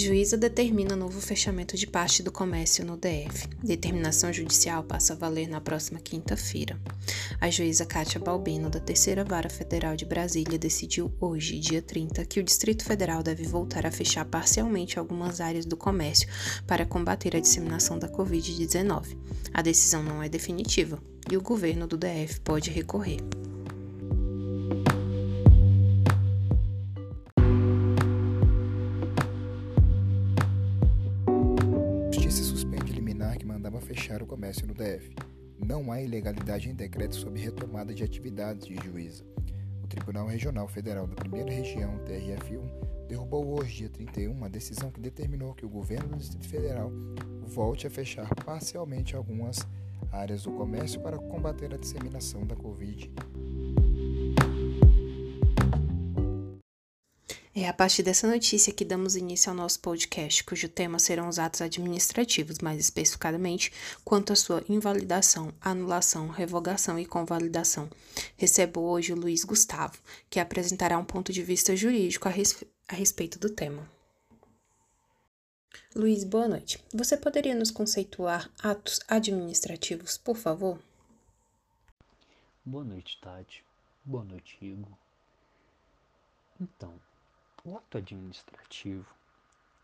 Juíza determina novo fechamento de parte do comércio no DF. Determinação judicial passa a valer na próxima quinta-feira. A juíza Kátia Balbino, da Terceira Vara Federal de Brasília, decidiu hoje, dia 30, que o Distrito Federal deve voltar a fechar parcialmente algumas áreas do comércio para combater a disseminação da Covid-19. A decisão não é definitiva e o governo do DF pode recorrer. Comércio no DF. Não há ilegalidade em decreto sobre retomada de atividades de juíza. O Tribunal Regional Federal da Primeira Região, TRF1, derrubou hoje, dia 31, uma decisão que determinou que o governo do Distrito Federal volte a fechar parcialmente algumas áreas do comércio para combater a disseminação da Covid É a partir dessa notícia que damos início ao nosso podcast, cujo tema serão os atos administrativos, mais especificadamente quanto à sua invalidação, anulação, revogação e convalidação. Recebo hoje o Luiz Gustavo, que apresentará um ponto de vista jurídico a, res a respeito do tema. Luiz, boa noite. Você poderia nos conceituar atos administrativos, por favor? Boa noite, Tati. Boa noite, Igor. Então, o ato administrativo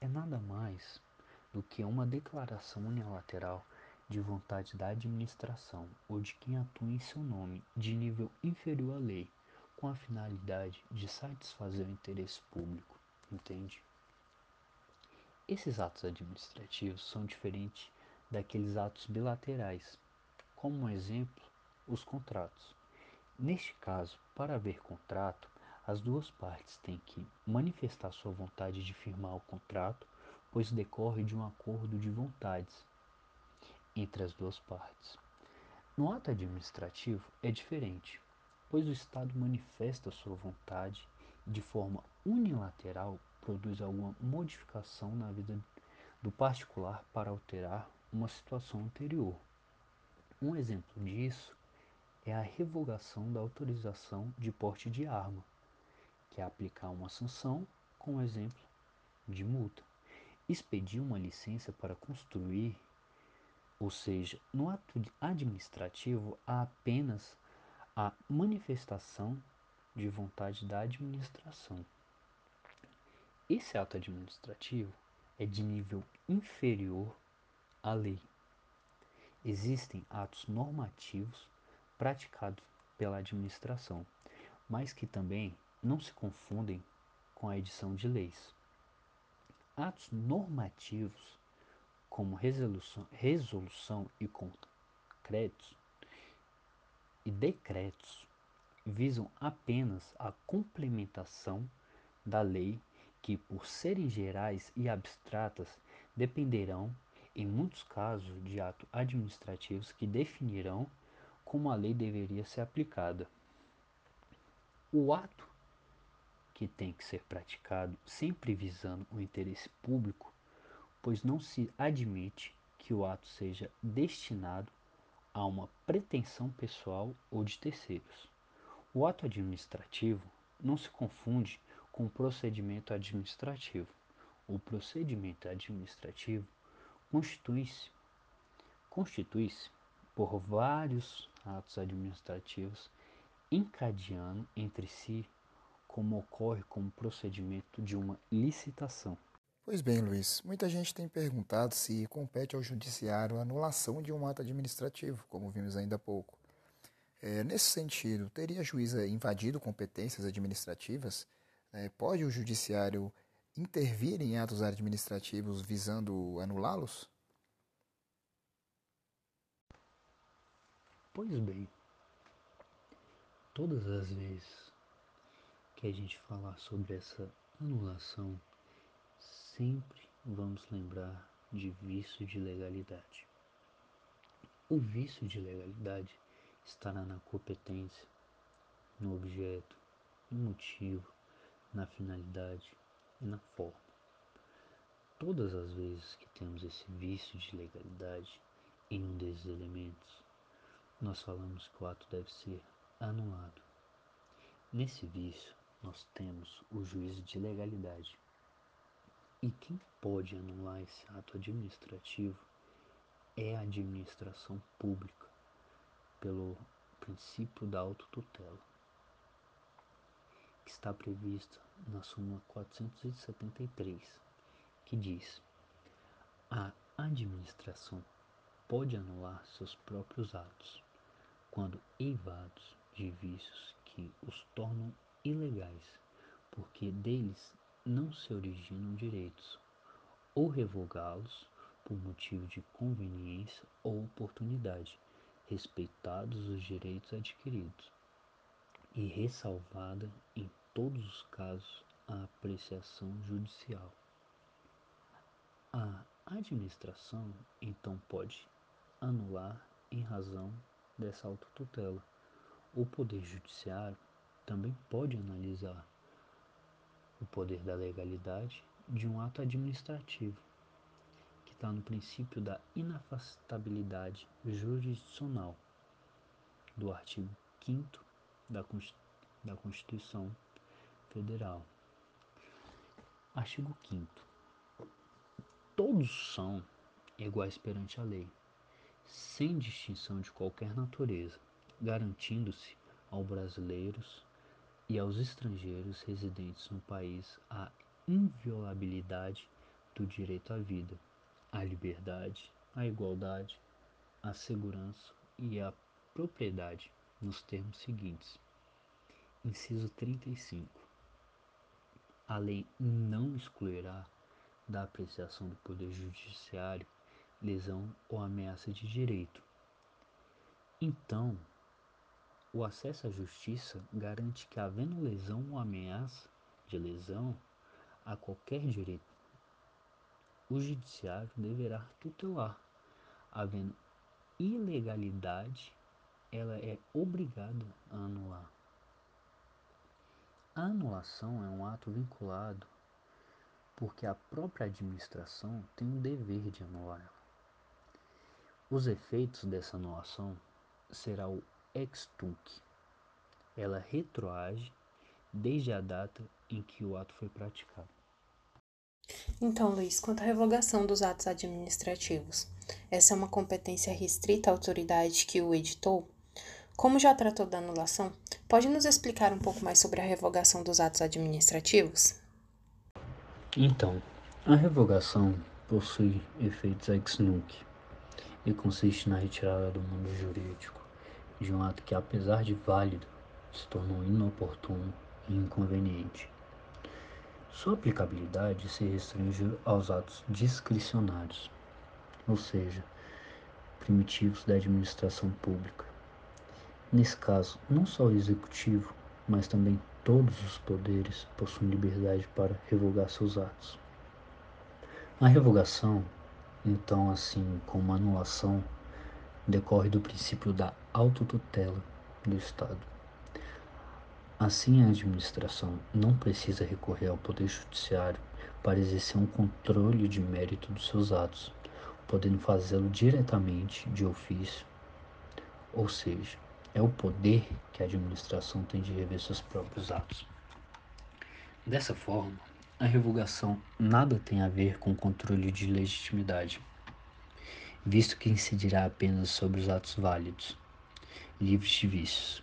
é nada mais do que uma declaração unilateral de vontade da administração ou de quem atua em seu nome de nível inferior à lei, com a finalidade de satisfazer o interesse público, entende? Esses atos administrativos são diferentes daqueles atos bilaterais, como um exemplo, os contratos. Neste caso, para haver contrato, as duas partes têm que manifestar sua vontade de firmar o contrato, pois decorre de um acordo de vontades entre as duas partes. No ato administrativo é diferente, pois o Estado manifesta sua vontade e de forma unilateral produz alguma modificação na vida do particular para alterar uma situação anterior. Um exemplo disso é a revogação da autorização de porte de arma, que é aplicar uma sanção com exemplo de multa. Expedir uma licença para construir, ou seja, no ato administrativo há apenas a manifestação de vontade da administração. Esse ato administrativo é de nível inferior à lei. Existem atos normativos praticados pela administração, mas que também não se confundem com a edição de leis. Atos normativos, como resolução, resolução e concretos e decretos, visam apenas a complementação da lei que, por serem gerais e abstratas, dependerão, em muitos casos, de atos administrativos que definirão como a lei deveria ser aplicada. O ato que tem que ser praticado sempre visando o interesse público, pois não se admite que o ato seja destinado a uma pretensão pessoal ou de terceiros. O ato administrativo não se confunde com o procedimento administrativo. O procedimento administrativo constitui-se constitui por vários atos administrativos encadeando entre si como ocorre com o procedimento de uma licitação. Pois bem, Luiz, muita gente tem perguntado se compete ao judiciário a anulação de um ato administrativo, como vimos ainda há pouco. É, nesse sentido, teria a juíza invadido competências administrativas? É, pode o judiciário intervir em atos administrativos visando anulá-los? Pois bem, todas as vezes que a gente falar sobre essa anulação, sempre vamos lembrar de vício de legalidade. O vício de legalidade estará na competência, no objeto, no motivo, na finalidade e na forma. Todas as vezes que temos esse vício de legalidade em um desses elementos, nós falamos que o ato deve ser anulado. Nesse vício, nós temos o juízo de legalidade. E quem pode anular esse ato administrativo é a administração pública, pelo princípio da autotutela, que está prevista na súmula 473, que diz: a administração pode anular seus próprios atos quando eivados de vícios que os tornam ilegais, porque deles não se originam direitos, ou revogá-los por motivo de conveniência ou oportunidade, respeitados os direitos adquiridos, e ressalvada em todos os casos a apreciação judicial. A administração então pode anular em razão dessa autotutela. O Poder Judiciário também pode analisar o poder da legalidade de um ato administrativo, que está no princípio da inafastabilidade jurisdicional do artigo 5 da Constituição Federal. Artigo 5 Todos são iguais perante a lei, sem distinção de qualquer natureza, garantindo-se aos brasileiros e aos estrangeiros residentes no país a inviolabilidade do direito à vida, à liberdade, à igualdade, à segurança e à propriedade nos termos seguintes. Inciso 35. A lei não excluirá da apreciação do Poder Judiciário lesão ou ameaça de direito. Então, o acesso à justiça garante que, havendo lesão ou ameaça de lesão a qualquer direito, o judiciário deverá tutelar. Havendo ilegalidade, ela é obrigada a anular. A anulação é um ato vinculado porque a própria administração tem o dever de anular ela. Os efeitos dessa anulação será o ex tunc. Ela retroage desde a data em que o ato foi praticado. Então, Luiz, quanto à revogação dos atos administrativos, essa é uma competência restrita à autoridade que o editou? Como já tratou da anulação, pode nos explicar um pouco mais sobre a revogação dos atos administrativos? Então, a revogação possui efeitos ex nunc e consiste na retirada do mundo jurídico de um ato que, apesar de válido, se tornou inoportuno e inconveniente. Sua aplicabilidade se restringe aos atos discricionários, ou seja, primitivos da administração pública. Nesse caso, não só o executivo, mas também todos os poderes possuem liberdade para revogar seus atos. A revogação, então, assim como a anulação, decorre do princípio da autotutela do Estado. Assim, a administração não precisa recorrer ao Poder Judiciário para exercer um controle de mérito dos seus atos, podendo fazê-lo diretamente de ofício, ou seja, é o poder que a administração tem de rever seus próprios atos. Dessa forma, a revogação nada tem a ver com controle de legitimidade visto que incidirá apenas sobre os atos válidos, livres de vícios.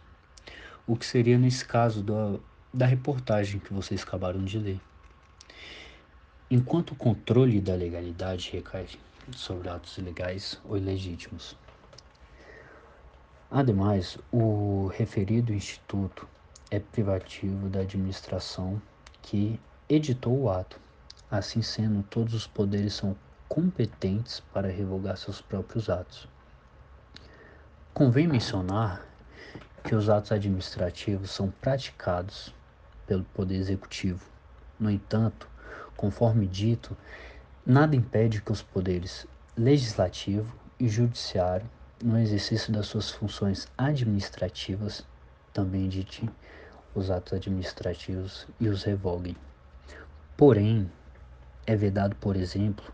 O que seria nesse caso da, da reportagem que vocês acabaram de ler. Enquanto o controle da legalidade recai sobre atos ilegais ou ilegítimos. Ademais, o referido instituto é privativo da administração que editou o ato. Assim sendo, todos os poderes são competentes para revogar seus próprios atos. Convém mencionar que os atos administrativos são praticados pelo Poder Executivo. No entanto, conforme dito, nada impede que os poderes legislativo e judiciário, no exercício das suas funções administrativas, também ditem os atos administrativos e os revoguem. Porém, é vedado, por exemplo,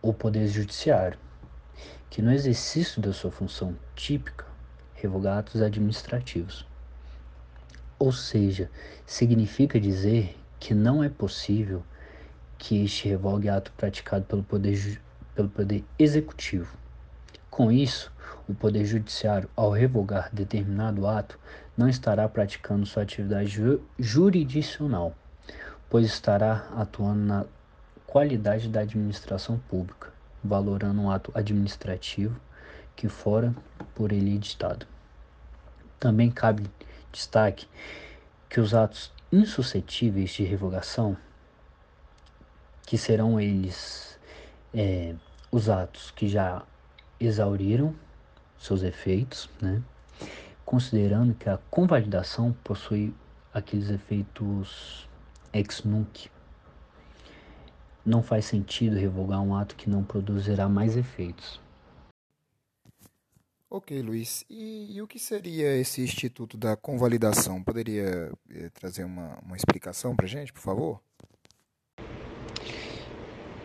o Poder Judiciário, que no exercício da sua função típica revoga atos administrativos. Ou seja, significa dizer que não é possível que este revogue ato praticado pelo poder, pelo poder executivo. Com isso, o Poder Judiciário, ao revogar determinado ato, não estará praticando sua atividade ju jurisdicional, pois estará atuando na qualidade da administração pública, valorando um ato administrativo que fora por ele editado. Também cabe destaque que os atos insuscetíveis de revogação, que serão eles é, os atos que já exauriram seus efeitos, né? considerando que a convalidação possui aqueles efeitos ex nunc. Não faz sentido revogar um ato que não produzirá mais efeitos. Ok, Luiz. E, e o que seria esse Instituto da Convalidação? Poderia eh, trazer uma, uma explicação para gente, por favor?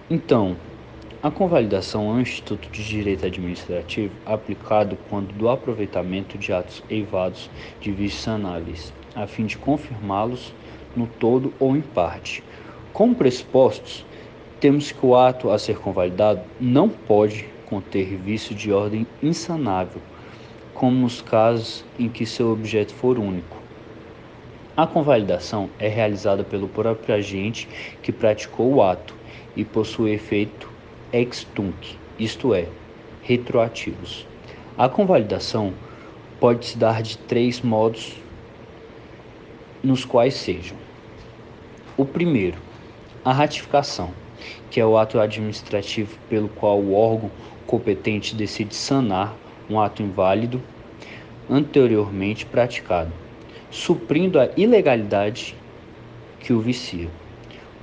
Então, a convalidação é um instituto de direito administrativo aplicado quando do aproveitamento de atos eivados de vícios sanáveis, a fim de confirmá-los no todo ou em parte. Como pressupostos, temos que o ato a ser convalidado não pode conter vício de ordem insanável, como nos casos em que seu objeto for único. A convalidação é realizada pelo próprio agente que praticou o ato e possui efeito ex tunc, isto é, retroativos. A convalidação pode se dar de três modos, nos quais sejam: o primeiro, a ratificação, que é o ato administrativo pelo qual o órgão competente decide sanar um ato inválido anteriormente praticado, suprindo a ilegalidade que o vicia.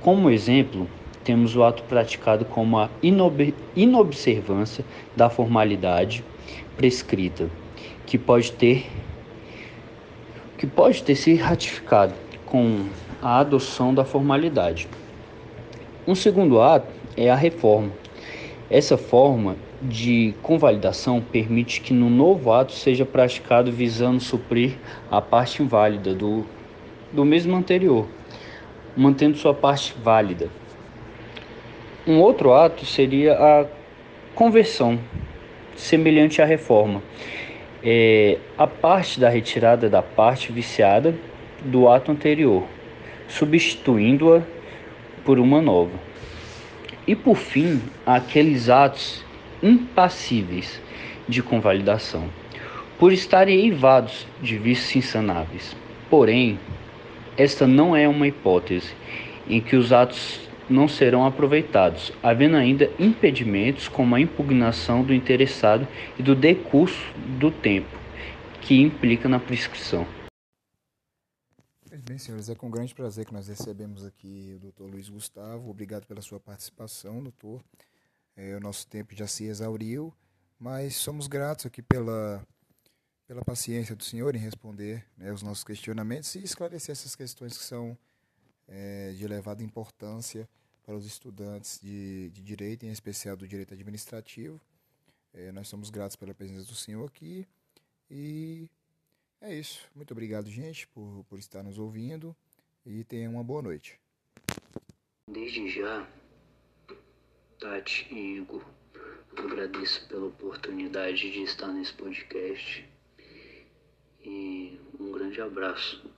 Como exemplo, temos o ato praticado como a inob inobservância da formalidade prescrita, que pode ter que pode ter se ratificado com a adoção da formalidade. Um segundo ato é a reforma. Essa forma de convalidação permite que no novo ato seja praticado visando suprir a parte inválida do, do mesmo anterior, mantendo sua parte válida. Um outro ato seria a conversão, semelhante à reforma. É a parte da retirada da parte viciada do ato anterior, substituindo-a por uma nova. E por fim, aqueles atos impassíveis de convalidação, por estarem eivados de vícios insanáveis. Porém, esta não é uma hipótese em que os atos não serão aproveitados, havendo ainda impedimentos como a impugnação do interessado e do decurso do tempo, que implica na prescrição. Bem, senhores, é com grande prazer que nós recebemos aqui o doutor Luiz Gustavo. Obrigado pela sua participação, doutor. É, o nosso tempo já se exauriu, mas somos gratos aqui pela, pela paciência do senhor em responder né, os nossos questionamentos e esclarecer essas questões que são é, de elevada importância para os estudantes de, de direito, em especial do direito administrativo. É, nós somos gratos pela presença do senhor aqui e é isso. Muito obrigado, gente, por, por estar nos ouvindo e tenha uma boa noite. Desde já, Tati e Igor, agradeço pela oportunidade de estar nesse podcast e um grande abraço.